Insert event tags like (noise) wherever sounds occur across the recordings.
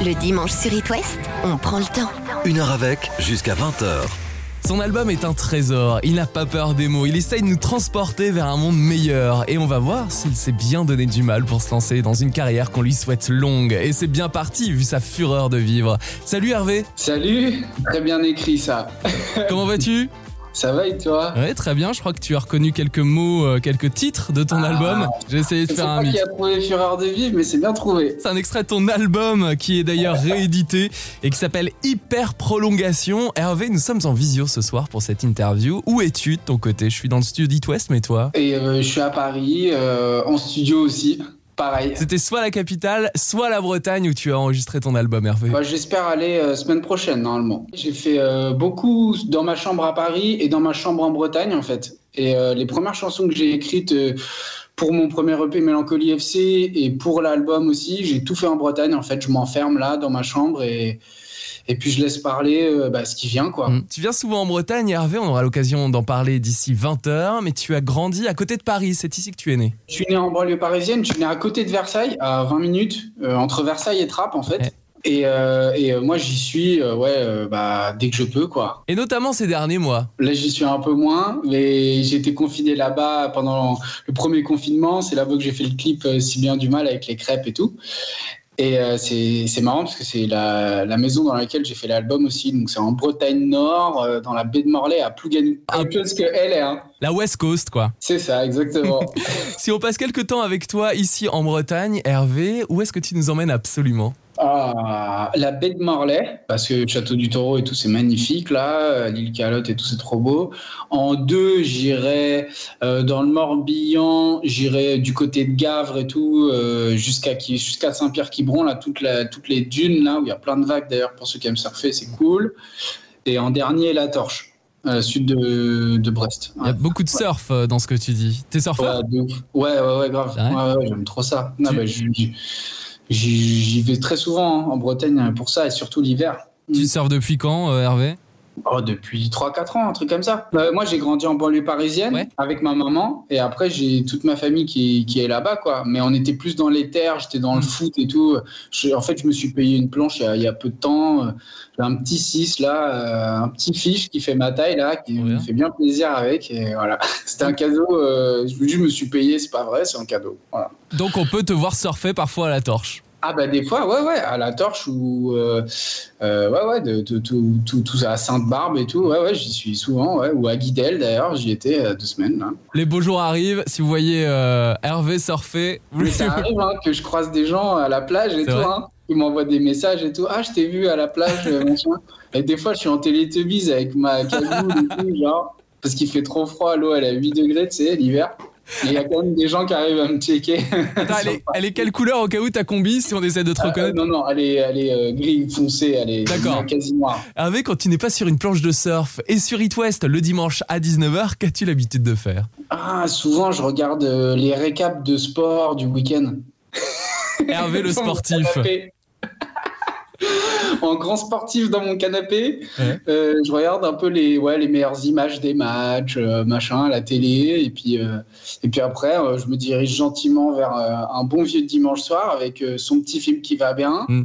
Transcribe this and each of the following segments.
Le dimanche sur It West, on prend le temps. Une heure avec, jusqu'à 20h. Son album est un trésor, il n'a pas peur des mots, il essaye de nous transporter vers un monde meilleur et on va voir s'il s'est bien donné du mal pour se lancer dans une carrière qu'on lui souhaite longue et c'est bien parti vu sa fureur de vivre. Salut Hervé Salut, très bien écrit ça. Comment vas-tu? Ça va et toi Ouais, très bien, je crois que tu as reconnu quelques mots, euh, quelques titres de ton Ah. album. J'ai essayé de faire un mix. qui a trouvé Fureur de vivre, mais c'est bien trouvé. C'est un extrait de ton album qui est d'ailleurs réédité et qui s'appelle Hyper Prolongation. Hervé, nous sommes en visio ce soir pour cette interview. Où es-tu de ton côté? Je suis dans le studio d'It West, mais toi? Et euh, je suis à Paris, euh, en studio aussi, pareil. C'était soit la capitale, soit la Bretagne où tu as enregistré ton album, Hervé. Bah, J'espère aller euh, semaine prochaine normalement. J'ai fait euh, beaucoup dans ma chambre à Paris et dans ma chambre en Bretagne en fait. Et euh, les premières chansons que j'ai écrites pour mon premier EP Mélancolie FC et pour l'album aussi, j'ai tout fait en Bretagne en fait. Je m'enferme là dans ma chambre et, et puis je laisse parler euh, bah, ce qui vient quoi. Mm. Tu viens souvent en Bretagne, Hervé, on aura l'occasion d'en parler d'ici 20h, mais tu as grandi à côté de Paris, c'est ici que tu es né. Je suis né en banlieue parisienne, je suis né à côté de Versailles, à 20 minutes, euh, entre Versailles et Trappes en fait. Ouais. Et, euh, et euh, moi j'y suis euh, ouais, bah, dès que je peux quoi. Et notamment ces derniers mois. Là j'y suis un peu moins, mais j'ai été confiné là-bas pendant le premier confinement. C'est là-bas que j'ai fait le clip Si bien du mal avec les crêpes et tout. Et euh, c'est marrant parce que c'est la, la maison dans laquelle j'ai fait l'album aussi. Donc c'est en Bretagne Nord, euh, dans la baie de Morlaix à Plougasnou. Ah. Un peu ce que elle est. Hein. La West Coast, quoi. C'est ça, exactement. (laughs) Si on passe quelques temps avec toi ici en Bretagne, Hervé, où est-ce que tu nous emmènes absolument? Ah, la baie de Morlaix, parce que le château du Taureau et tout, c'est magnifique là, euh, l'île Calotte et tout, c'est trop beau. En deux, j'irai euh, dans le Morbihan, j'irai du côté de Gavre et tout, euh, jusqu'à qui- jusqu'à Saint-Pierre-Quiberon, là, toute la, toutes les dunes là, où il y a plein de vagues d'ailleurs, pour ceux qui aiment surfer, c'est cool. Et en dernier, la Torche, euh, sud de, de Brest. Il y a beaucoup de surf dans ce que tu dis. T'es surfeur? Ouais, de ouais, ouais, ouais, grave. Ouais, ouais, j'aime trop ça. Non, Tu- bah, j'y- j'y vais très souvent hein, en Bretagne pour ça et surtout l'hiver. Tu surfes depuis quand, euh, Hervé? Oh, depuis 3-4 ans, un truc comme ça. Euh, moi, j'ai grandi en banlieue parisienne Ouais. avec ma maman et après, j'ai toute ma famille qui, qui est là-bas, quoi. Mais on était plus dans les terres, j'étais dans le Mm. foot et tout. Je- en fait, je me suis payé une planche il y a, il y a peu de temps. J'ai un petit 6 là, euh, un petit fiche qui fait ma taille là, qui me fait bien plaisir avec. Et voilà, (laughs) c'était un cadeau. euh, je me suis payé, c'est pas vrai, c'est un cadeau. Voilà. Donc on peut te voir surfer parfois à la torche. Ah bah des fois ouais ouais à la torche ou euh, euh, ouais ouais de, de- tout tout tout à Sainte-Barbe et tout ouais ouais j'y suis souvent ouais ou à Guidel d'ailleurs j'y étais euh, deux semaines là. Les beaux jours arrivent. Si vous voyez Hervé surfer, vous Mais ça (laughs) arrive hein, que je croise des gens à la plage et tout hein, ils m'envoient des messages et tout ah je t'ai vu à la plage et des fois je suis en télétubbies avec ma cagoule et tout genre parce qu'il fait trop froid l'eau elle est à 8 degrés tu sais l'hiver il y a quand même des gens qui arrivent à me checker. Attends, elle, est, elle est quelle couleur au cas où ta combi si on essaie de te Ah, reconnaître non, non, elle est, elle est euh, gris foncé, elle est D'accord. quasi noire. Hervé, quand tu n'es pas sur une planche de surf et sur It West le dimanche à 19h, qu'as-tu l'habitude de faire? Ah, souvent, je regarde euh, les récaps de sport du week-end. Hervé le (laughs) sportif. (laughs) en grand sportif dans mon canapé, Ouais. euh, je regarde un peu les, ouais, les meilleures images des matchs, euh, machin, à la télé. Et puis, euh, et puis après, je me dirige gentiment vers un bon vieux dimanche soir avec son petit film qui va bien. Mm.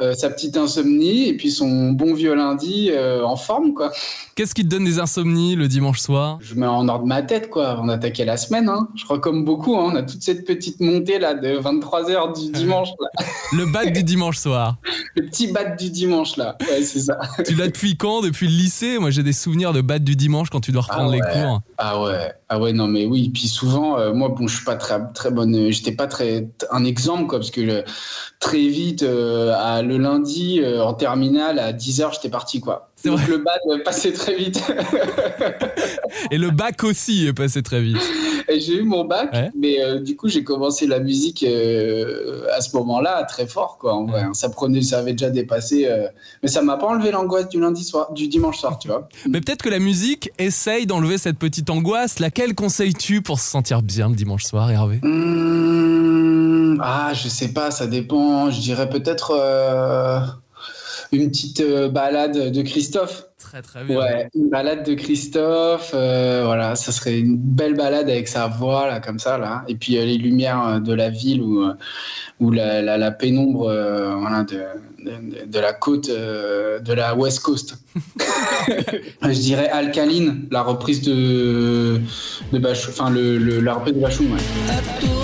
Euh, sa petite insomnie et puis son bon vieux lundi euh, en forme quoi. Qu'est-ce qui te donne des insomnies le dimanche soir? Je mets en ordre ma tête quoi avant d'attaquer la semaine. Hein. Je crois comme beaucoup, hein, on a toute cette petite montée là de 23 heures du dimanche, là. (laughs) Le bat du dimanche soir. le petit bat du dimanche là. Ouais c'est ça. (laughs) Tu l'as depuis quand? Depuis le lycée? Moi j'ai des souvenirs de bat du dimanche quand tu dois reprendre Ah les cours. Ah ouais, ah ouais, non mais oui. Puis souvent, euh, moi, bon, je suis pas très très bonne. J'étais pas très un exemple quoi, parce que très vite, à, le lundi euh, en terminale à 10 h j'étais parti quoi. Donc vrai. le euh, passait très vite. (laughs) Et le bac aussi est passé très vite. J'ai eu mon bac, Ouais. mais euh, du coup j'ai commencé la musique euh, à ce moment-là très fort quoi. En vrai, hein. ça prenait, ça avait déjà dépassé, euh, mais ça m'a pas enlevé l'angoisse du lundi soir, du dimanche soir, tu vois. (laughs) Mais peut-être que la musique essaye d'enlever cette petite angoisse. Laquelle conseilles-tu pour se sentir bien le dimanche soir, Hervé? Mmh, ah, je sais pas, ça dépend. Je dirais peut-être une petite euh, balade de Christophe. Très très bien. Ouais, une balade de Christophe, euh, voilà, ça serait une belle balade avec sa voix là, comme ça là, et puis euh, les lumières euh, de la ville ou ou la, la, la pénombre, euh, voilà, de, de, de, la côte, euh, de la West Coast. (laughs) (laughs) Je dirais Alcaline, la reprise de de Bachou, enfin le, le, la reprise de Bachou, ouais.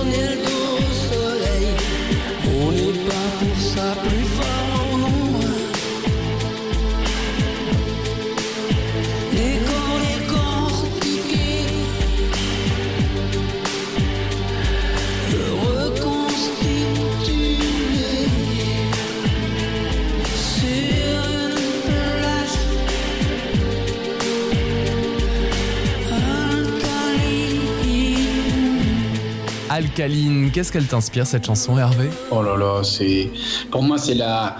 Alcaline. Qu'est-ce qu'elle t'inspire cette chanson, Hervé? Oh là là, c'est pour moi c'est la,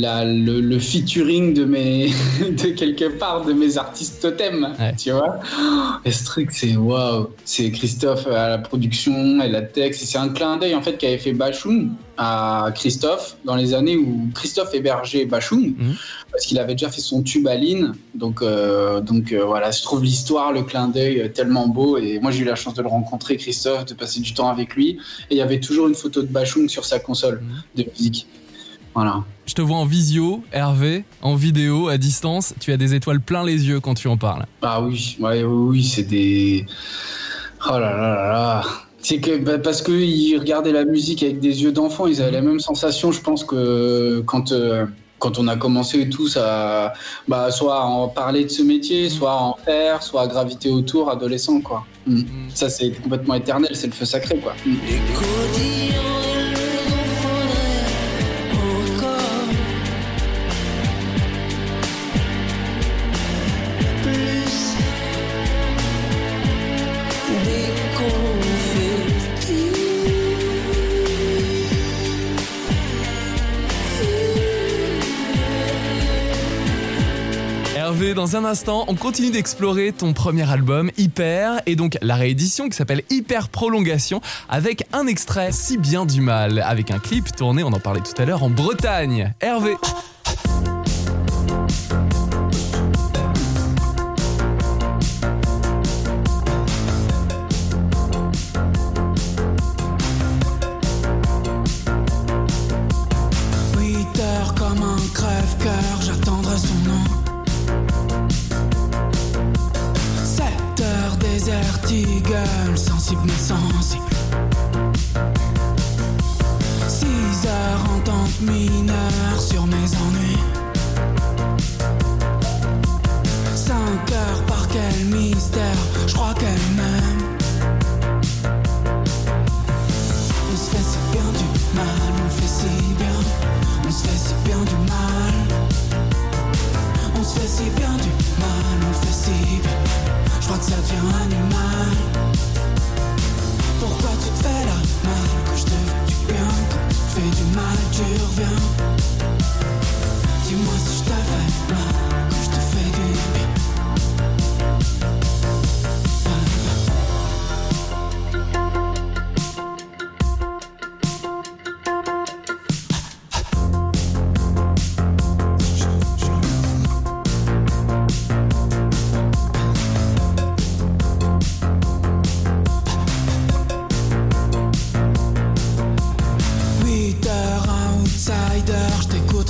la le, le, featuring de mes (laughs) de quelque part de mes artistes totems, Ouais. tu vois. Et ce truc c'est waouh, c'est Christophe à la production et la texte, c'est un clin d'œil en fait qu'avait fait Bachung à Christophe dans les années où Christophe hébergeait Bachung Mhm. parce qu'il avait déjà fait son tube à Lynn. Donc euh, donc euh, voilà, je trouve l'histoire, le clin d'œil euh, tellement beau et moi j'ai eu la chance de le rencontrer Christophe, de passer du temps avec lui et il y avait toujours une photo de Bachung sur sa console de musique. Voilà. Je te vois en visio, Hervé, en vidéo, à distance. Tu as des étoiles plein les yeux quand tu en parles. Ah oui, ouais, oui, oui, c'est des. Oh là là là là. C'est que bah, parce qu'ils regardaient la musique avec des yeux d'enfant, ils avaient la même sensation, je pense que quand euh, quand on a commencé tout, ça, bah, soit à en parler de ce métier, soit à en faire, soit à graviter autour, adolescent quoi. Mm. Ça c'est complètement éternel, c'est le feu sacré quoi. Mm. Dans un instant, on continue d'explorer ton premier album, Hyper, et donc la réédition qui s'appelle Hyper Prolongation, avec un extrait Si bien du mal, avec un clip tourné, on en parlait tout à l'heure, en Bretagne. Hervé. principe naissant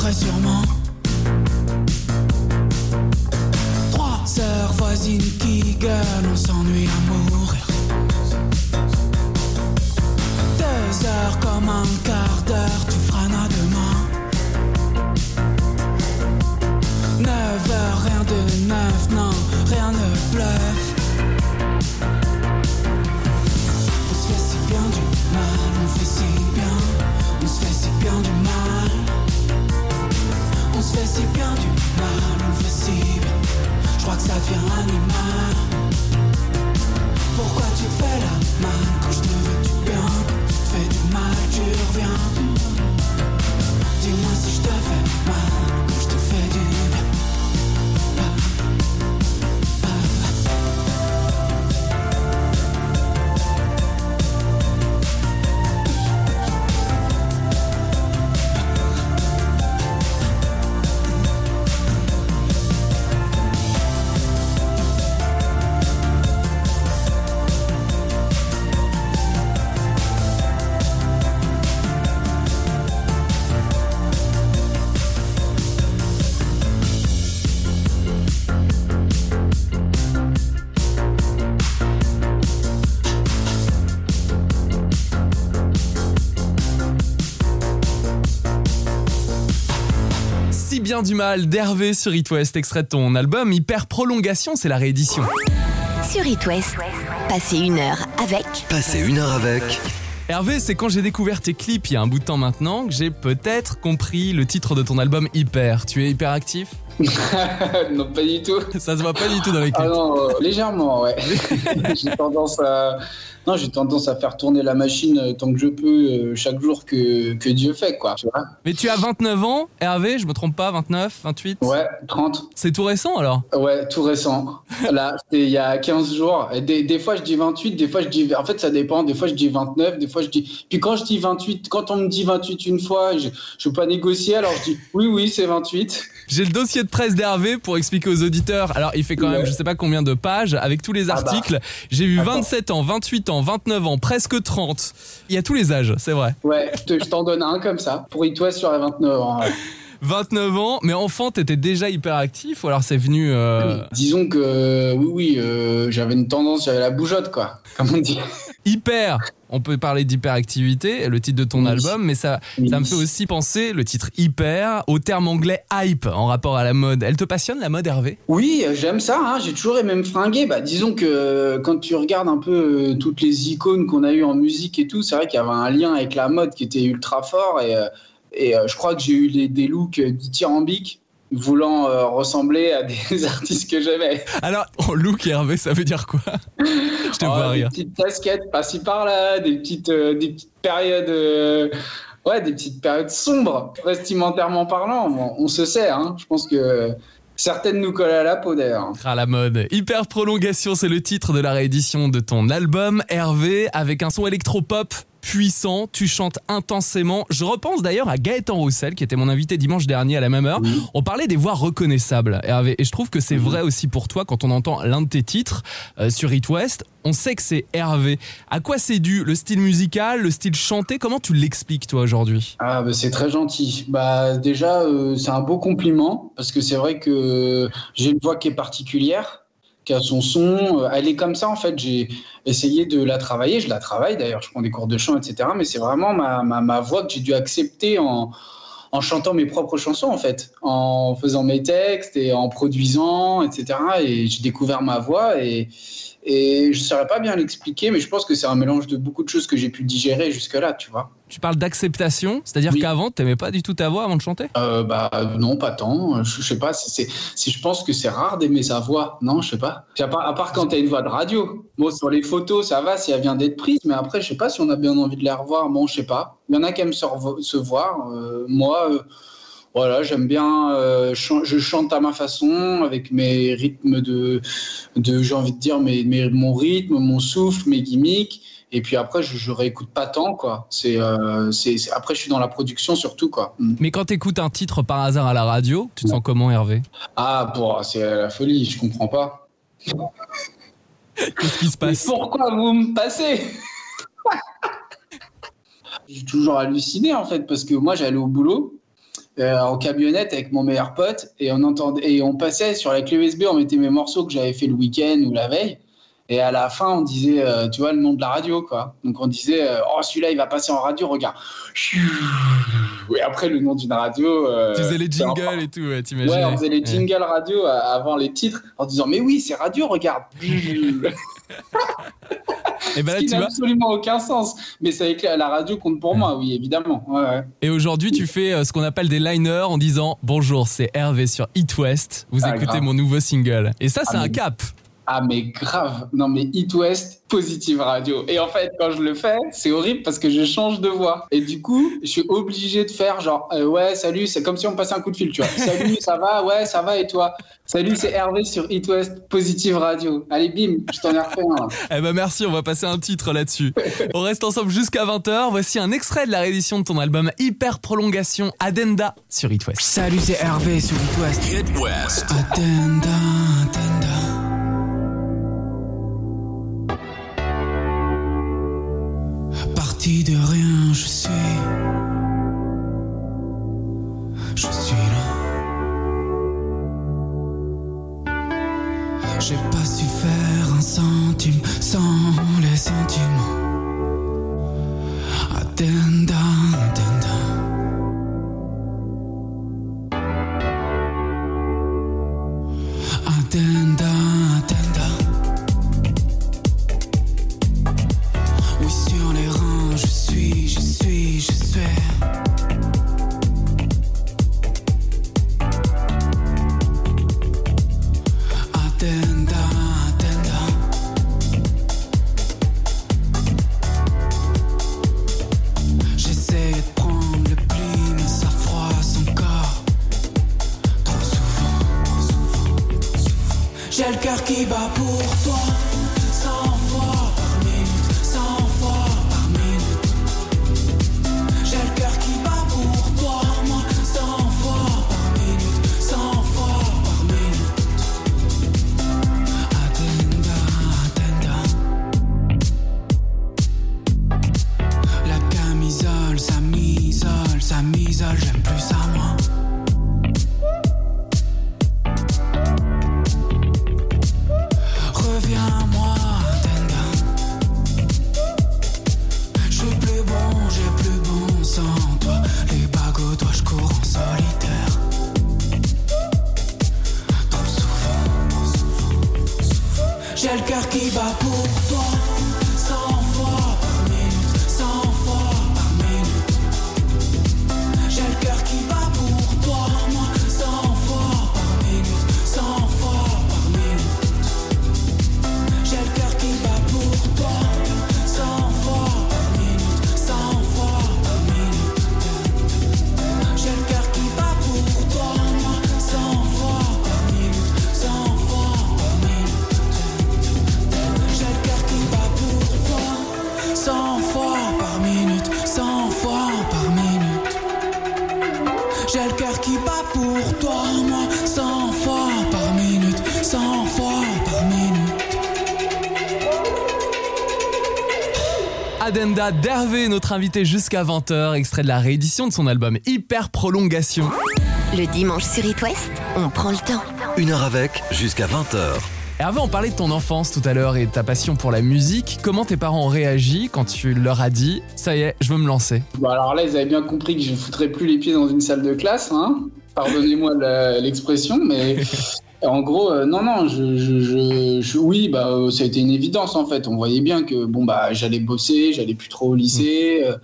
t'écouterai sûrement. Trois heures voisines qui gueulent, on s'ennuie à Devient animal. Pourquoi tu fais bien du mal d'Hervé sur It West, extrait de ton album Hyper Prolongation, c'est la réédition. Sur It West, passez une heure avec Passez une heure avec Hervé, c'est quand j'ai découvert tes clips il y a un bout de temps maintenant que j'ai peut-être compris le titre de ton album Hyper. Tu es hyper actif (laughs) non, pas du tout. Ça se voit pas du tout dans les Ah clips. non, euh, légèrement, ouais. (laughs) j'ai tendance à, non, j'ai tendance à faire tourner la machine euh, tant que je peux euh, chaque jour que, que Dieu fait, quoi. Tu vois Mais tu as 29 ans, Hervé, je me trompe pas, 29, 28 Ouais, 30. C'est tout récent alors? Ouais, tout récent. Là, c'était il y a 15 jours. Des, des fois, je dis 28, des fois, je dis. En fait, ça dépend. Des fois, je dis 29, des fois, je dis. Puis quand je dis 28, quand on me dit 28 une fois, je je veux pas négocier, alors je dis oui, oui, c'est 28. J'ai le dossier de presse d'Hervé pour expliquer aux auditeurs. Alors, il fait quand même, je sais pas combien de pages, avec tous les Ah bah. articles. J'ai Attends. 27 ans, 28 ans, 29 ans, presque 30. Il y a tous les âges, c'est vrai. Ouais, je te- je t'en donne un comme ça. Pour toi sur les 29 ans. ouais. 29 ans, mais enfant, t'étais déjà hyper actif ou alors c'est venu. euh, Disons que oui, oui, euh, j'avais une tendance, j'avais la bougeotte, quoi. Comme on dit. Hyper. On peut parler d'hyperactivité, le titre de ton Oui. album, mais ça, ça me fait aussi penser, le titre hyper, au terme anglais hype en rapport à la mode. Elle te passionne la mode, Hervé? Oui, j'aime ça. hein. J'ai toujours aimé me fringuer. Bah, disons que euh, quand tu regardes un peu euh, toutes les icônes qu'on a eues en musique et tout, c'est vrai qu'il y avait un lien avec la mode qui était ultra fort. Et, euh, et je crois que j'ai eu les- des looks dithyrambiques voulant euh, ressembler à des (laughs) artistes que j'aimais. Alors, en look, Hervé, ça veut dire quoi? Je te Oh, vois des rire. petites casquettes par-ci par-là, des petites, euh, des petites périodes. euh, Ouais, des petites périodes sombres, vestimentairement parlant. Bon, on se sait, hein. Je pense que certaines nous collent à la peau d'ailleurs. À la mode. Hyper prolongation, c'est le titre de la réédition de ton album, Hervé, avec un son électropop puissant, tu chantes intensément. Je repense d'ailleurs à Gaëtan Roussel, qui était mon invité dimanche dernier à la même heure. On parlait des voix reconnaissables, Hervé, et je trouve que c'est vrai aussi pour toi quand on entend l'un de tes titres euh, sur It West. On sait que c'est Hervé. À quoi c'est dû Le style musical, le style chanté? Comment tu l'expliques toi aujourd'hui? Ah, bah, c'est très gentil. Bah, déjà, euh, c'est un beau compliment parce que c'est vrai que j'ai une voix qui est particulière, qui a son son. Euh, Elle est comme ça, en fait. J'ai essayé de la travailler. Je la travaille d'ailleurs. Je prends des cours de chant, etc. Mais c'est vraiment ma, ma, ma voix que j'ai dû accepter en, en chantant mes propres chansons, en fait. En faisant mes textes et en produisant, etc. Et j'ai découvert ma voix et. Et je ne saurais pas bien l'expliquer, mais je pense que c'est un mélange de beaucoup de choses que j'ai pu digérer jusque-là, tu vois. Tu parles d'acceptation, c'est-à-dire Oui. qu'avant, t'aimais pas du tout ta voix avant de chanter? Euh, bah non, pas tant. Je, je sais pas. Si, je pense que c'est rare d'aimer sa voix, non, je sais pas. À part, à part quand t'as une voix de radio. Bon, sur les photos, ça va si elle vient d'être prise, mais après, je sais pas si on a bien envie de la revoir. Bon, je sais pas. Il y en a qui aiment se voir. Euh, moi, euh, voilà, j'aime bien. euh, je chante à ma façon, avec mes rythmes de, de j'ai envie de dire, mes, mes- mon rythme, mon souffle, mes gimmicks. Et puis après, je, je réécoute pas tant, quoi. C'est, euh, après, je suis dans la production surtout, quoi. Mm. Mais quand t'écoutes un titre par hasard à la radio, tu te sens comment, Hervé? Ah, bon, c'est la folie, je comprends pas. (laughs) Qu'est-ce qui se Mais passe pourquoi vous me passez? (laughs) J'ai toujours halluciné en fait, parce que moi j'allais au boulot euh, en camionnette avec mon meilleur pote et on entendait et on passait sur la clé USB, on mettait mes morceaux que j'avais fait le week-end ou la veille. Et à la fin, on disait, euh, tu vois, le nom de la radio, quoi. Donc on disait, euh, oh, celui-là, il va passer en radio, regarde. Et après, le nom d'une radio. Tu faisais les jingles et tout, ouais, t'imagines Ouais, on faisait les jingles radio avant les titres en disant mais oui c'est radio regarde (laughs) (laughs) Et ben là, qui tu n'a absolument aucun sens mais ça éclaire la radio compte pour moi oui évidemment ouais, ouais. Et aujourd'hui, tu fais euh, ce qu'on appelle des liners en disant Bonjour, c'est Hervé sur It West. Vous Ah, écoutez grave. mon nouveau single. Et ça, c'est Ah, un cap. Ah mais grave non mais It West positive radio et en fait quand je le fais c'est horrible parce que je change de voix et du coup je suis obligé de faire genre euh, ouais salut c'est comme si on passait un coup de fil tu vois (laughs) salut ça va? Ouais ça va et toi? Salut c'est Hervé sur It West positive radio allez bim je t'en ai refait un. (laughs) Eh ben merci, on va passer un titre là-dessus. On reste ensemble jusqu'à 20h. Voici un extrait de la réédition de ton album Hyper Prolongation Addenda sur It West. Salut, c'est Hervé sur It West. It. Parti de rien, je suis. Je suis là. J'ai pas su faire un centime sans les sentiments. Attenda. Adenda d'Hervé, notre invité jusqu'à 20h, extrait de la réédition de son album Hyper Prolongation. Le dimanche sur It West, on prend le temps. Une heure avec jusqu'à 20h. Et Hervé, on parlait de ton enfance tout à l'heure et de ta passion pour la musique. Comment tes parents ont réagi quand tu leur as dit Ça y est, je veux me lancer Bon, alors là, ils avaient bien compris que je ne foutrais plus les pieds dans une salle de classe. Hein. Pardonnez-moi l'expression, mais en gros, euh, non, non, je, je- je- je- oui, bah, euh, ça a été une évidence en fait. On voyait bien que bon, bah, j'allais bosser, j'allais plus trop au lycée. euh,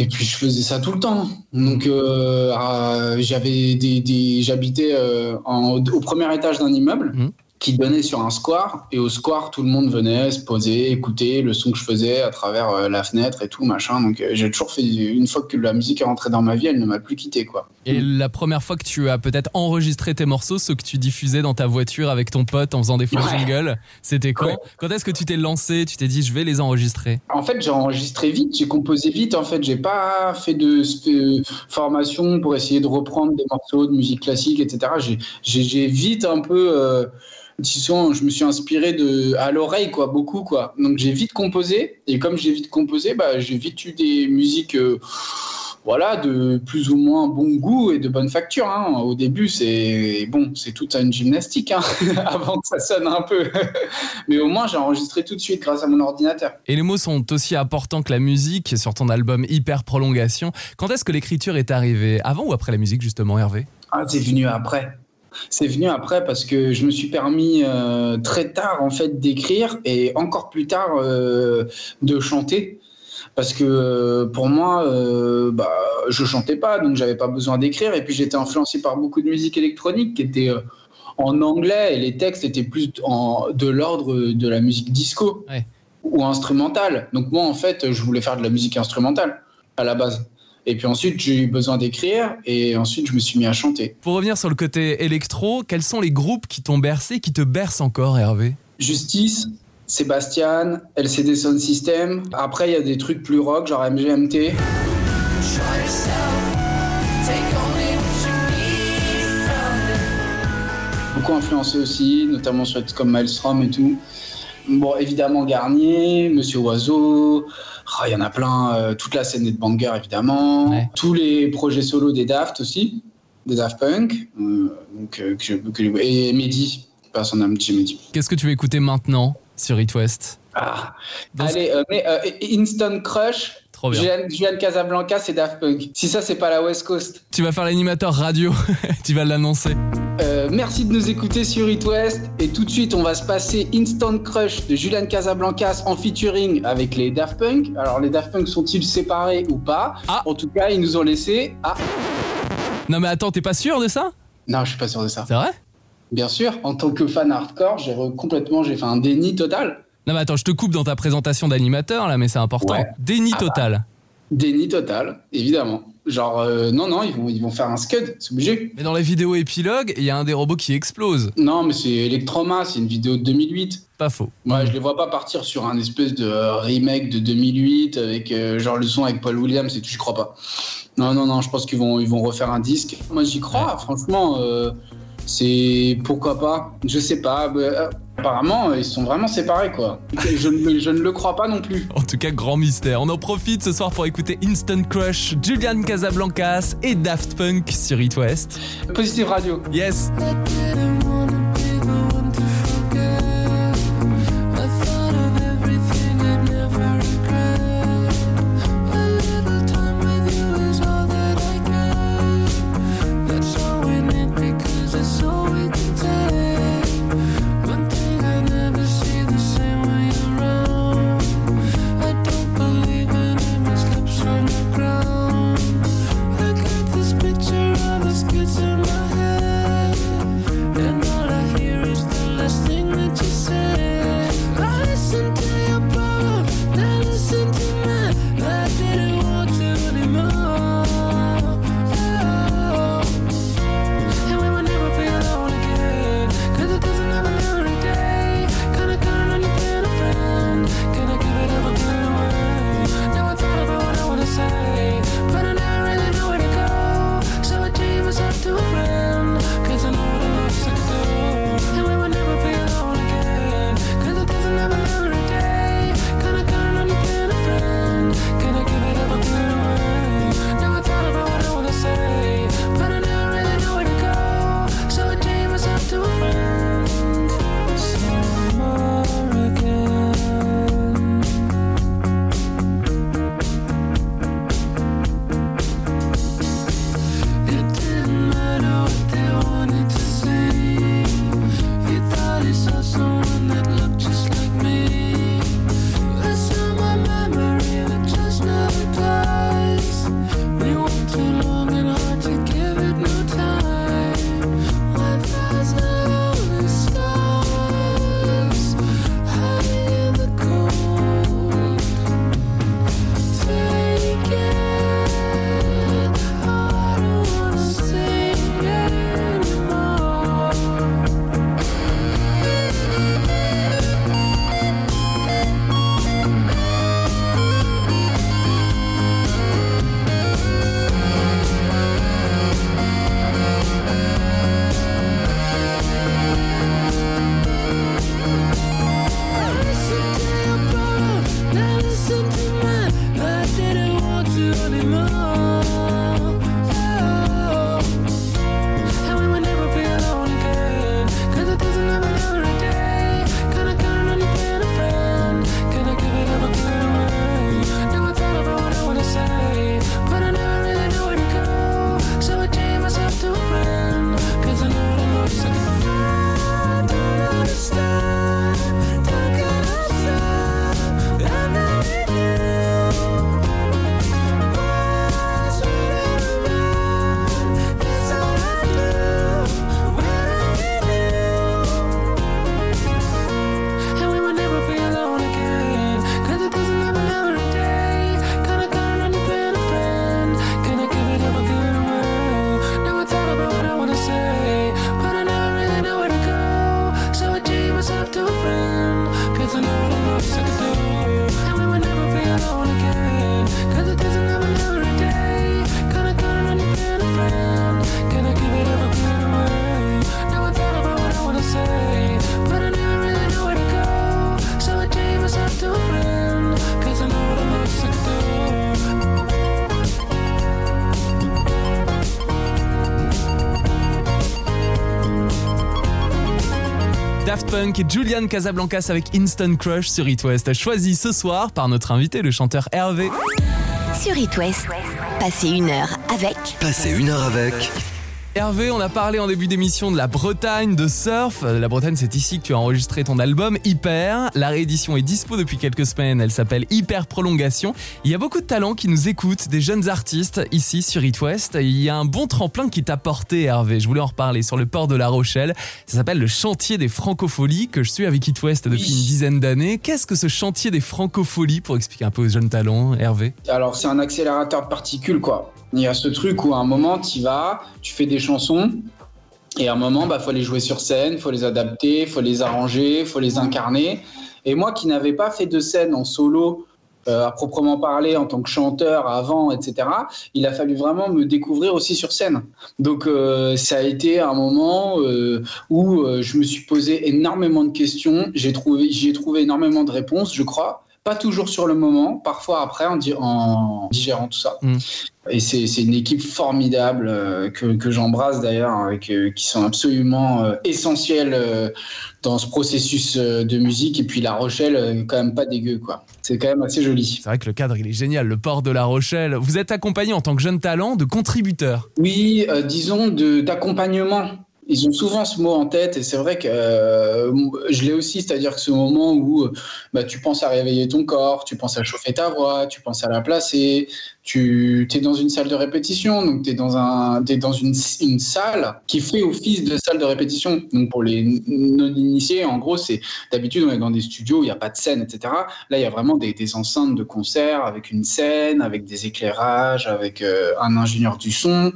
et puis je faisais ça tout le temps. Donc ah, j'avais des, des- j'habitais en- au premier étage d'un immeuble Mhm. Qui donnait sur un square et au square tout le monde venait se poser, écouter le son que je faisais à travers euh, la fenêtre et tout machin. Donc euh, j'ai toujours fait une fois que la musique est rentrée dans ma vie, elle ne m'a plus quitté quoi. Et la première fois que tu as peut-être enregistré tes morceaux, ceux que tu diffusais dans ta voiture avec ton pote en faisant des faux Ouais. jingles, c'était Ouais. Quand est-ce que tu t'es lancé? Tu t'es dit je vais les enregistrer? En fait, j'ai enregistré vite, j'ai composé vite. En fait, j'ai pas fait de sp- formation pour essayer de reprendre des morceaux de musique classique, etc. J'ai- vite un peu, euh, disons, je me suis inspiré de à l'oreille, quoi, beaucoup, quoi. Donc j'ai vite composé, et comme j'ai vite composé, bah, j'ai vite eu des musiques. euh, voilà, de plus ou moins bon goût et de bonne facture. hein. Au début, c'est bon, c'est toute une gymnastique hein, (laughs) avant que ça sonne un peu. (laughs) Mais au moins, j'ai enregistré tout de suite grâce à mon ordinateur. Et les mots sont aussi importants que la musique sur ton album Hyper Prolongation. Quand est-ce que l'écriture est arrivée? Avant ou après la musique justement Hervé? Ah, c'est venu après. C'est venu après parce que je me suis permis euh, très tard en fait d'écrire et encore plus tard euh, de chanter. Parce que euh, pour moi, bah, je chantais pas, donc j'avais pas besoin d'écrire. Et puis j'étais influencé par beaucoup de musique électronique qui était en anglais et les textes étaient plus en- de l'ordre de la musique disco Ouais. ou instrumentale. Donc moi, en fait, je voulais faire de la musique instrumentale à la base. Et puis ensuite, j'ai eu besoin d'écrire et ensuite, je me suis mis à chanter. Pour revenir sur le côté électro, quels sont les groupes qui t'ont bercé, qui te bercent encore Hervé? Justice, Sébastien, LCD Sound System. Après, il y a des trucs plus rock, genre MGMT. Beaucoup influencé aussi, notamment sur des trucs comme Maelstrom et tout. Bon, évidemment Garnier, Monsieur Oiseau, Ah, il y en a plein, euh, toute la scène des Banger évidemment, Ouais. tous les projets solo des Daft aussi, des Daft Punk, euh, donc, euh, que que et Mehdi, personne n'a dit Mehdi. Qu'est-ce que tu veux écouter maintenant sur It West? Ah. Allez, mais, Instant Crush, Trop bien. Julian, Julian Casablanca, c'est Daft Punk. Si ça, c'est pas la West Coast. Tu vas faire l'animateur radio, (laughs) tu vas l'annoncer. Euh, merci de nous écouter sur It West. Et tout de suite, on va se passer Instant Crush de Julian Casablancas en featuring avec les Daft Punk. Alors, les Daft Punk sont-ils séparés ou pas? Ah. En tout cas, ils nous ont laissé. Ah, Non mais attends, t'es pas sûr de ça? Non, je suis pas sûr de ça. C'est vrai? Bien sûr, en tant que fan hardcore, j'ai complètement, j'ai fait un déni total. Non mais attends, je te coupe dans ta présentation d'animateur là, mais c'est important. Ouais. Déni Ah bah. total. Déni total, évidemment. Genre, euh, non, non, ils vont, ils vont faire un scud, c'est obligé. Mais dans la vidéo épilogue, il y a un des robots qui explose. Non, mais c'est Electroma, c'est une vidéo de 2008. Pas faux. Moi, je les vois pas partir sur un espèce de euh, remake de 2008 avec euh, genre le son avec Paul Williams et tout, je crois pas. Non, non, non, je pense qu'ils vont, ils vont refaire un disque. Moi, j'y crois, franchement. euh, c'est pourquoi pas? Je sais pas. euh, apparemment, euh, ils sont vraiment séparés, quoi. (laughs) Je, ne le- je ne le crois pas non plus. En tout cas, grand mystère. On en profite ce soir pour écouter Instant Crush, Julian Casablancas et Daft Punk sur It West. Positive Radio. Yes Daft Punk et Julian Casablancas avec Instant Crush sur It West, choisi ce soir par notre invité, le chanteur Hervé. Sur It West, passez une heure avec. Passez une heure avec Hervé, on a parlé en début d'émission de la Bretagne, de surf. La Bretagne, c'est ici que tu as enregistré ton album Hyper. La réédition est dispo depuis quelques semaines. Elle s'appelle Hyper Prolongation. Il y a beaucoup de talents qui nous écoutent, des jeunes artistes ici sur It West. Il y a un bon tremplin qui t'a porté, Hervé. Je voulais en reparler sur le port de La Rochelle. Ça s'appelle le chantier des francopholies que je suis avec It West depuis Oui. une dizaine d'années. Qu'est-ce que ce chantier des francopholies pour expliquer un peu aux jeunes talents, Hervé? Alors, c'est un accélérateur de particules, quoi. Il y a ce truc où à un moment, tu vas, tu fais des chansons, et à un moment, bah, faut les jouer sur scène, faut les adapter, faut les arranger, faut les incarner. Et moi qui n'avais pas fait de scène en solo, euh, à proprement parler, en tant que chanteur avant, etc., il a fallu vraiment me découvrir aussi sur scène. Donc, euh, ça a été un moment euh, où je me suis posé énormément de questions. J'ai trouvé, j'y ai trouvé énormément de réponses, je crois. Pas toujours sur le moment, parfois après en, di- en digérant tout ça. Mm. Et c'est une équipe formidable euh, que, que j'embrasse d'ailleurs, euh, qui sont absolument euh, essentiels euh, dans ce processus euh, de musique. Et puis La Rochelle, quand même pas dégueu, quoi. C'est quand même assez joli. C'est vrai que le cadre, il est génial. Le port de La Rochelle. Vous êtes accompagné en tant que jeune talent de contributeurs? Oui, disons d'accompagnement. Ils ont souvent ce mot en tête et c'est vrai que euh, je l'ai aussi, c'est-à-dire que ce moment où euh, bah, tu penses à réveiller ton corps, tu penses à chauffer ta voix, tu penses à la placer, tu es dans une salle de répétition, donc tu es dans, un, t'es dans une, une salle qui fait office de salle de répétition. Donc pour les non-initiés, en gros, c'est d'habitude on est dans des studios il n'y a pas de scène, etc. Là, il y a vraiment des, des enceintes de concert avec une scène, avec des éclairages, avec euh, un ingénieur du son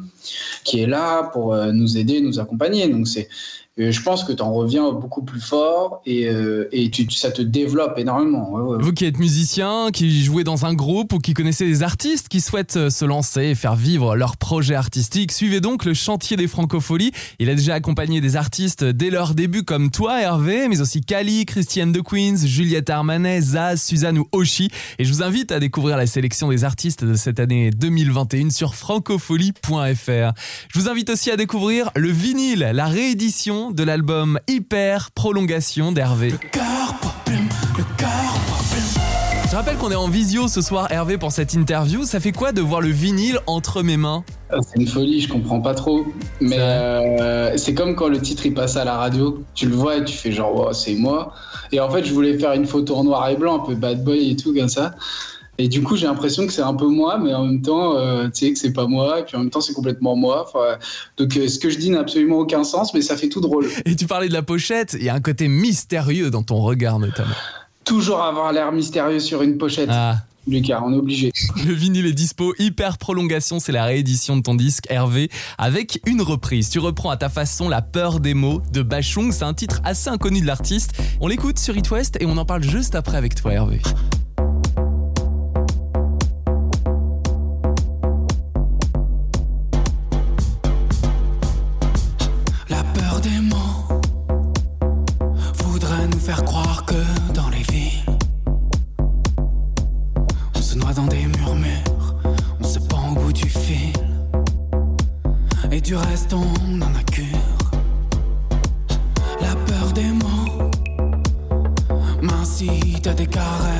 qui est là pour euh, nous aider, nous accompagner. Donc c'est, je pense que tu en reviens beaucoup plus fort et, euh, ça te développe énormément. Vous qui êtes musicien, qui jouez dans un groupe ou qui connaissez des artistes qui souhaitent euh, se lancer et faire vivre leur projet artistique, suivez donc le chantier des francopholies. Il a déjà accompagné des artistes dès leur début comme toi Hervé, mais aussi Kali, Christiane de Queens, Juliette Armanet, Zaz, Suzanne ou Oshi. Et je vous invite à découvrir la sélection des artistes de cette année 2021 sur francopholie.fr. Je vous invite aussi à découvrir le vinyle, la réédition de l'album Hyper Prolongation d'Hervé. Je rappelle qu'on est en visio ce soir, Hervé, pour cette interview. Ça fait quoi de voir le vinyle entre mes mains? Ah, C'est une folie, je comprends pas trop. Mais euh, c'est comme quand le titre il passe à la radio, tu le vois et tu fais genre, oh, c'est moi. Et en fait, je voulais faire une photo en noir et blanc, un peu bad boy et tout, comme ça. Et du coup, j'ai l'impression que c'est un peu moi, mais en même temps, euh, tu sais, que c'est pas moi, et puis en même temps, c'est complètement moi. Enfin, donc, euh, ce que je dis n'a absolument aucun sens, mais ça fait tout drôle. (laughs) Et tu parlais de la pochette, il y a un côté mystérieux dans ton regard notamment. Toujours avoir l'air mystérieux sur une pochette, Ah, Lucas, on est obligé. (laughs) le vinyle est dispo, hyper prolongation, c'est la réédition de ton disque Hervé, avec une reprise. Tu reprends à ta façon La peur des mots de Bachung, c'est un titre assez inconnu de l'artiste. On l'écoute sur It West et on en parle juste après avec toi Hervé. M'incite à des caresses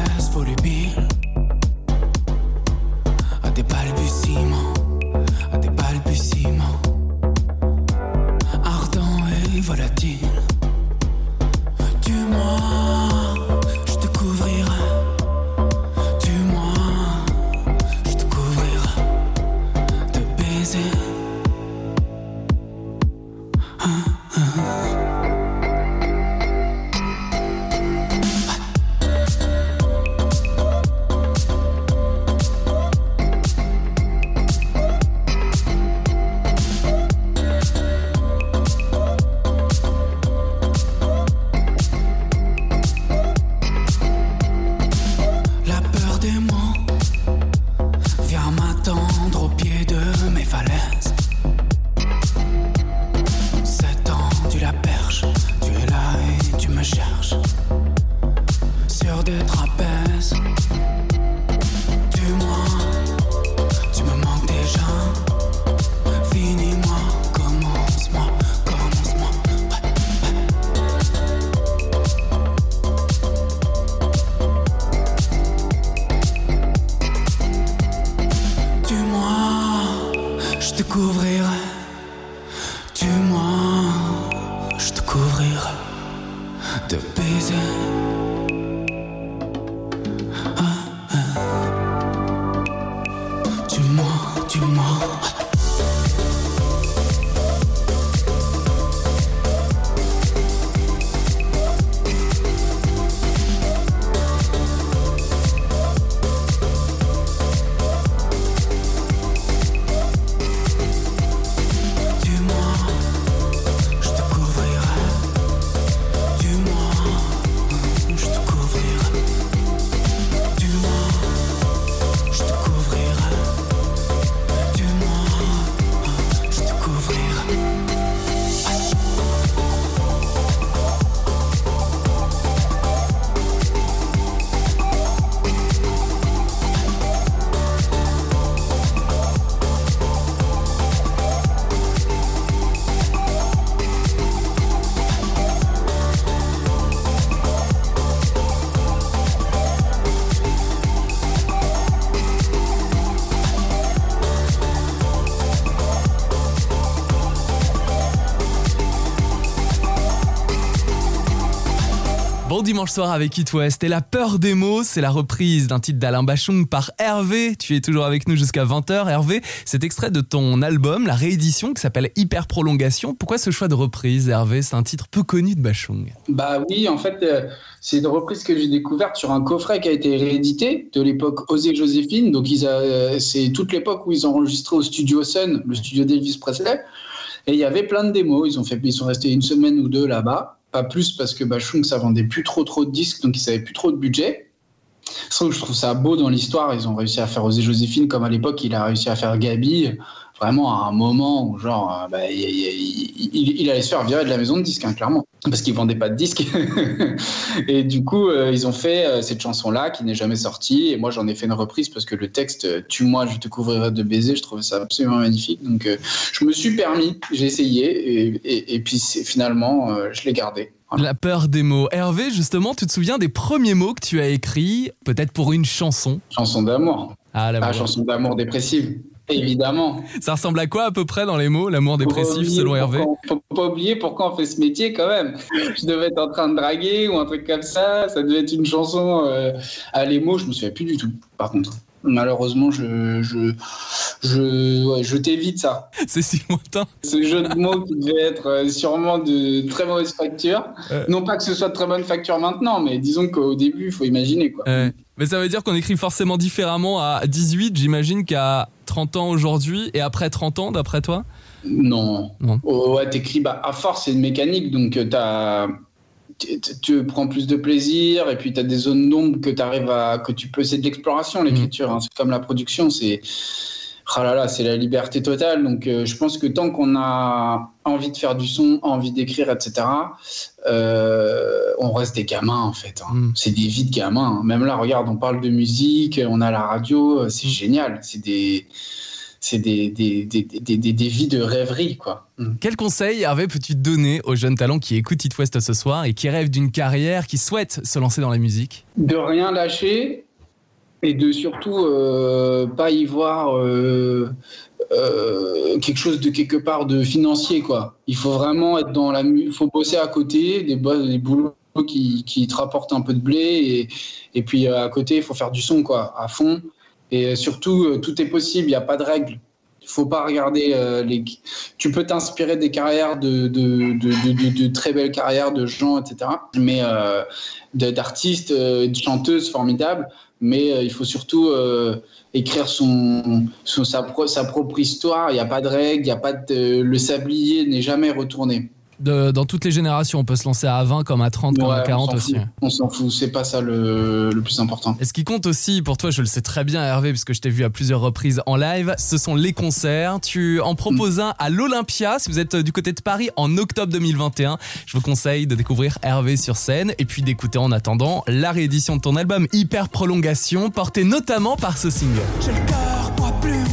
Dimanche soir avec It West et la peur des mots, c'est la reprise d'un titre d'Alain Bachung par Hervé. Tu es toujours avec nous jusqu'à 20h. Hervé, cet extrait de ton album, la réédition qui s'appelle Hyper Prolongation. Pourquoi ce choix de reprise, Hervé? C'est un titre peu connu de Bachung. Bah oui, en fait, euh, c'est une reprise que j'ai découverte sur un coffret qui a été réédité de l'époque Osée Joséphine. Donc, euh, c'est toute l'époque où ils ont enregistré au studio Sun, le studio d'Elvis Presley. Et il y avait plein de démos. Ils, ont fait, ils sont restés une semaine ou deux là-bas. Pas plus parce que Bachung, ça vendait plus trop trop de disques, donc ils n'avaient plus trop de budget. Sauf je trouve ça beau dans l'histoire. Ils ont réussi à faire Osée Joséphine comme à l'époque, il a réussi à faire Gabi. Vraiment à un moment où, genre, euh, bah, il allait se faire virer de la maison de disques, hein, clairement. Parce qu'il vendait pas de disques. (laughs) et du coup, euh, ils ont fait euh, cette chanson-là qui n'est jamais sortie. Et moi, j'en ai fait une reprise parce que le texte euh, Tue-moi, je te couvrirai de baisers, je trouvais ça absolument magnifique. Donc, euh, je me suis permis, j'ai essayé. Et, et- et puis, finalement, je l'ai gardé. Voilà. La peur des mots. Hervé, justement, tu te souviens des premiers mots que tu as écrits, peut-être pour une chanson? Chanson d'amour. Ah, Ah, l'amour. chanson d'amour dépressive. Évidemment. Ça ressemble à quoi à peu près dans les mots, l'amour dépressif selon Hervé Faut pas oublier pourquoi on fait ce métier quand même. Je devais être en train de draguer ou un truc comme ça. Ça devait être une chanson euh, à les mots. Je me souviens plus du tout. Par contre, malheureusement, je je je, ouais, je t'évite ça. C'est si lointain. Ce jeu de mots qui devait être euh, sûrement de très mauvaise facture. Euh. Non pas que ce soit de très bonne facture maintenant, mais disons qu'au début, il faut imaginer quoi. Euh, mais ça veut dire qu'on écrit forcément différemment à 18, j'imagine, qu'à 30 ans aujourd'hui et après 30 ans, d'après toi? Non. Non. Oh, ouais, t'écris, bah, à force, c'est une mécanique, donc euh, t'as. tu- prends plus de plaisir et puis tu as des zones d'ombre que tu arrives à que tu peux c'est de l'exploration l'écriture hein. c'est comme la production c'est ah là là c'est la liberté totale donc euh, je pense que tant qu'on a envie de faire du son envie d'écrire etc euh, on reste des gamins en fait hein. Mm. c'est des vies de gamins hein. même là regarde on parle de musique on a la radio euh, c'est génial c'est des c'est des, des, des, des, des, des vies de rêverie quoi Mm. Quel conseil, Hervé, peux-tu donner aux jeunes talents qui écoutent It West ce soir et qui rêvent d'une carrière, qui souhaitent se lancer dans la musique? De rien lâcher et de surtout euh, pas y voir euh, euh, quelque chose de quelque part de financier quoi. Il faut vraiment être dans la il faut bosser à côté des, des boulots qui, qui te rapportent un peu de blé et, et puis à côté il faut faire du son quoi à fond et surtout tout est possible, il n'y a pas de règles. Il faut pas regarder les. Tu peux t'inspirer des carrières de, de, de, de, très belles carrières de gens, etc. Mais d'artistes, de chanteuses formidables. Mais euh, il faut surtout euh, écrire sa propre histoire. Il n'y a pas de règles, il y a pas de, le sablier n'est jamais retourné. De- Dans toutes les générations, on peut se lancer à 20 comme à 30 comme à Ouais, 40 on s'en aussi. fout. On s'en fout, c'est pas ça le, le plus important. Et ce qui compte aussi pour toi, je le sais très bien Hervé, puisque je t'ai vu à plusieurs reprises en live, ce sont les concerts. Tu en proposes un à l'Olympia, si vous êtes du côté de Paris, en octobre 2021. Je vous conseille de découvrir Hervé sur scène et puis d'écouter en attendant la réédition de ton album Hyper Prolongation, porté notamment par ce single. J'ai le cœur poids plume.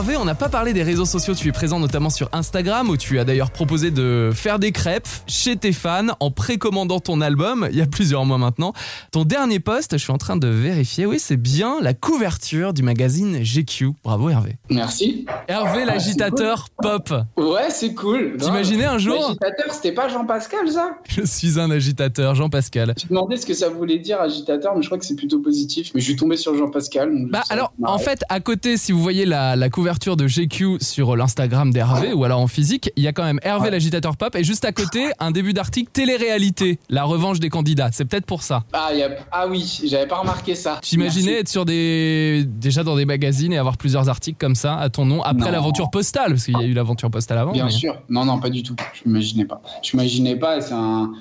Hervé, on n'a pas parlé des réseaux sociaux, tu es présent notamment sur Instagram où tu as d'ailleurs proposé de faire des crêpes chez tes fans en précommandant ton album il y a plusieurs mois maintenant. Ton dernier post, je suis en train de vérifier, oui c'est bien la couverture du magazine GQ. Bravo Hervé. Merci. Hervé l'agitateur pop. Ouais, c'est cool. T'imaginais un jour Agitateur, c'était pas Jean-Pascal, ça? Je suis un agitateur, Jean-Pascal. Je me demandais ce que ça voulait dire agitateur, mais je crois que c'est plutôt positif. Mais je suis tombé sur Jean-Pascal. Bah alors, en fait, à côté, si vous voyez la, la couverture de GQ sur l'Instagram d'Hervé ou alors en physique, il y a quand même Hervé l'agitateur pop et juste à côté, un début d'article télé-réalité, la revanche des candidats. C'est peut-être pour ça. Ah, il y a- ah oui, j'avais pas remarqué ça. T'imaginais être sur des déjà dans des magazines et avoir plusieurs articles comme ça à ton nom après l'aventure postale parce qu'il y a eu l'aventure postale avant. Bien mais- sûr. Non, non, pas du tout. Je m'imaginais pas. Je m'imaginais pas. C'est un,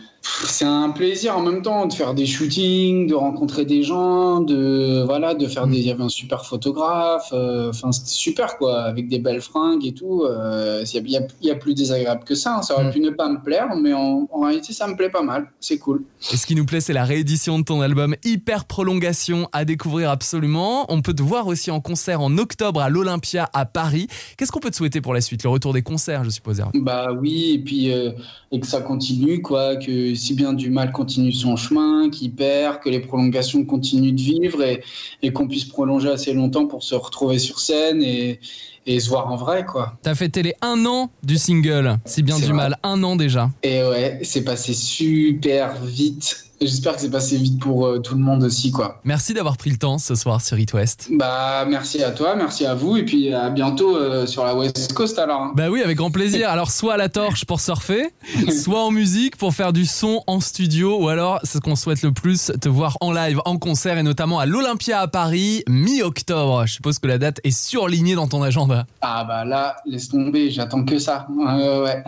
c'est un plaisir en même temps de faire des shootings, de rencontrer des gens, de voilà, de faire Mm. des. Il y avait un super photographe. euh, Enfin, c'était super quoi, avec des belles fringues et tout. euh, Il y, a, il y a plus désagréable que ça. hein. Ça aurait Mm. pu ne pas me plaire, mais en, en réalité, ça me plaît pas mal. C'est cool. Et ce qui nous plaît, c'est la réédition de ton album Hyper Prolongation à découvrir absolument. On peut te voir aussi en concert en octobre à l'Olympia à Paris. Qu'est-ce qu'on peut te souhaiter pour la suite? Le retour des concerts, je suppose. Hervé. Bah oui, et puis euh, et que ça continue, quoi, que si bien du mal continue son chemin, qu'il perd, que les prolongations continuent de vivre et, et qu'on puisse prolonger assez longtemps pour se retrouver sur scène et, et se voir en vrai, quoi. T'as fêté les un an du single, si bien du vrai. mal, un an déjà. Et ouais, c'est passé super vite. J'espère que c'est passé vite pour euh, tout le monde aussi, quoi. Merci d'avoir pris le temps ce soir sur It West. Bah merci à toi, merci à vous, et puis à bientôt euh, sur la West Coast alors. hein. Bah oui, avec grand plaisir. Alors soit à la torche pour surfer, (laughs) soit en musique pour faire du son en studio, ou alors c'est ce qu'on souhaite le plus, te voir en live, en concert et notamment à l'Olympia à Paris, mi-octobre. Je suppose que la date est surlignée dans ton agenda. Ah bah là, laisse tomber, j'attends que ça. Ouais.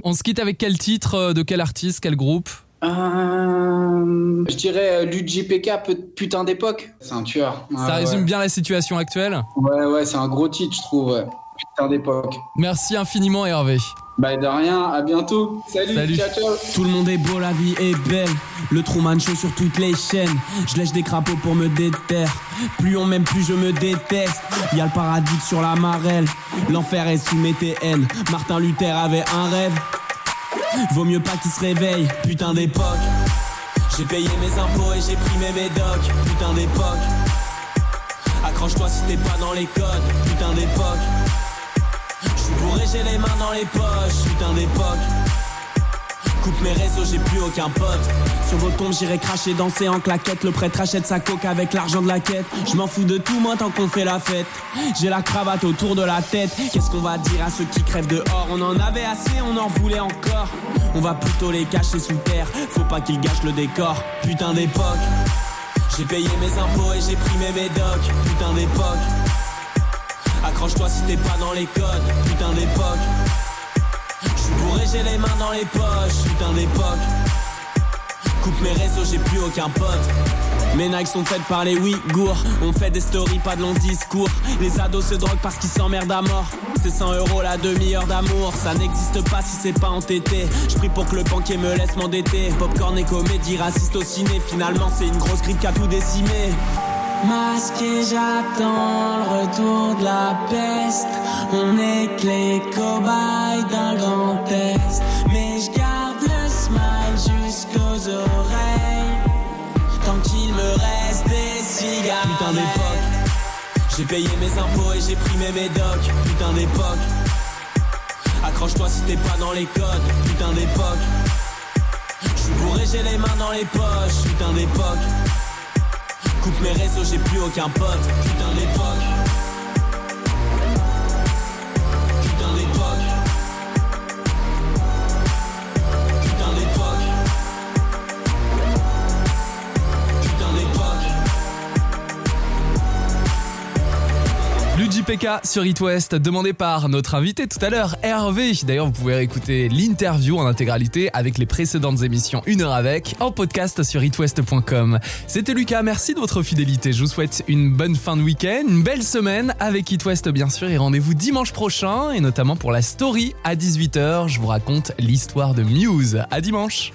(laughs) On se quitte avec quel titre, euh, de quel artiste, quel groupe? Euh, je dirais euh, Luigi PK, putain d'époque. C'est un tueur. Ça résume ouais. bien la situation actuelle. Ouais, ouais, c'est un gros titre, je trouve. ouais. Putain d'époque. Merci infiniment Hervé. Bah, de rien, à bientôt. Salut, Salut. ciao, ciao. Tout le monde est beau, la vie est belle. Le Truman Show sur toutes les chaînes. Je lèche des crapauds pour me déterre. Plus on m'aime, plus je me déteste. Y a le paradis sur la marelle. L'enfer est sous mes TN. Martin Luther avait un rêve. Vaut mieux pas qu'il se réveille. Putain d'époque. J'ai payé mes impôts et j'ai pris mes médocs. Putain d'époque. Accroche-toi si t'es pas dans les codes. Putain d'époque. J'suis bourré, j'ai les mains dans les poches. Putain d'époque. Coupe mes réseaux, j'ai plus aucun pote. Sur vos tombes, j'irai cracher, danser en claquette. Le prêtre achète sa coque avec l'argent de la quête. Je m'en fous de tout, moi, tant qu'on fait la fête. J'ai la cravate autour de la tête. Qu'est-ce qu'on va dire à ceux qui crèvent dehors? On en avait assez, on en voulait encore. On va plutôt les cacher sous terre. Faut pas qu'ils gâchent le décor. Putain d'époque. J'ai payé mes impôts et j'ai pris mes médocs. Putain d'époque. Accroche-toi si t'es pas dans les codes. Putain d'époque. J'ai les mains dans les poches, putain d'époque. Coupe mes réseaux, j'ai plus aucun pote. Mes Nikes sont faites par les Ouïghours. On fait des stories, pas de longs discours. Les ados se droguent parce qu'ils s'emmerdent à mort. C'est 100 euros la demi-heure d'amour. Ça n'existe pas si c'est pas entêté. Je prie pour que le banquier me laisse m'endetter. Popcorn et comédie, raciste au ciné. Finalement, c'est une grosse grippe qui a tout décimé. Masqué, j'attends le retour de la peste. On est que les cobayes d'un grand test. Mais je garde le smile jusqu'aux oreilles. Tant qu'il me reste des cigares. Putain d'époque. J'ai payé mes impôts et j'ai pris mes médocs. Putain d'époque. Accroche-toi si t'es pas dans les codes. Putain d'époque. J'suis bourré, j'ai les mains dans les poches. Putain d'époque. Coupe mes réseaux, j'ai plus aucun pote. Putain d'époque. PK sur It West, demandé par notre invité tout à l'heure, Hervé. D'ailleurs, vous pouvez écouter l'interview en intégralité avec les précédentes émissions Une heure avec en podcast sur itwest.com. C'était Lucas, merci de votre fidélité. Je vous souhaite une bonne fin de week-end, une belle semaine avec It West bien sûr et rendez-vous dimanche prochain et notamment pour la story à 18h. Je vous raconte l'histoire de Muse. À dimanche.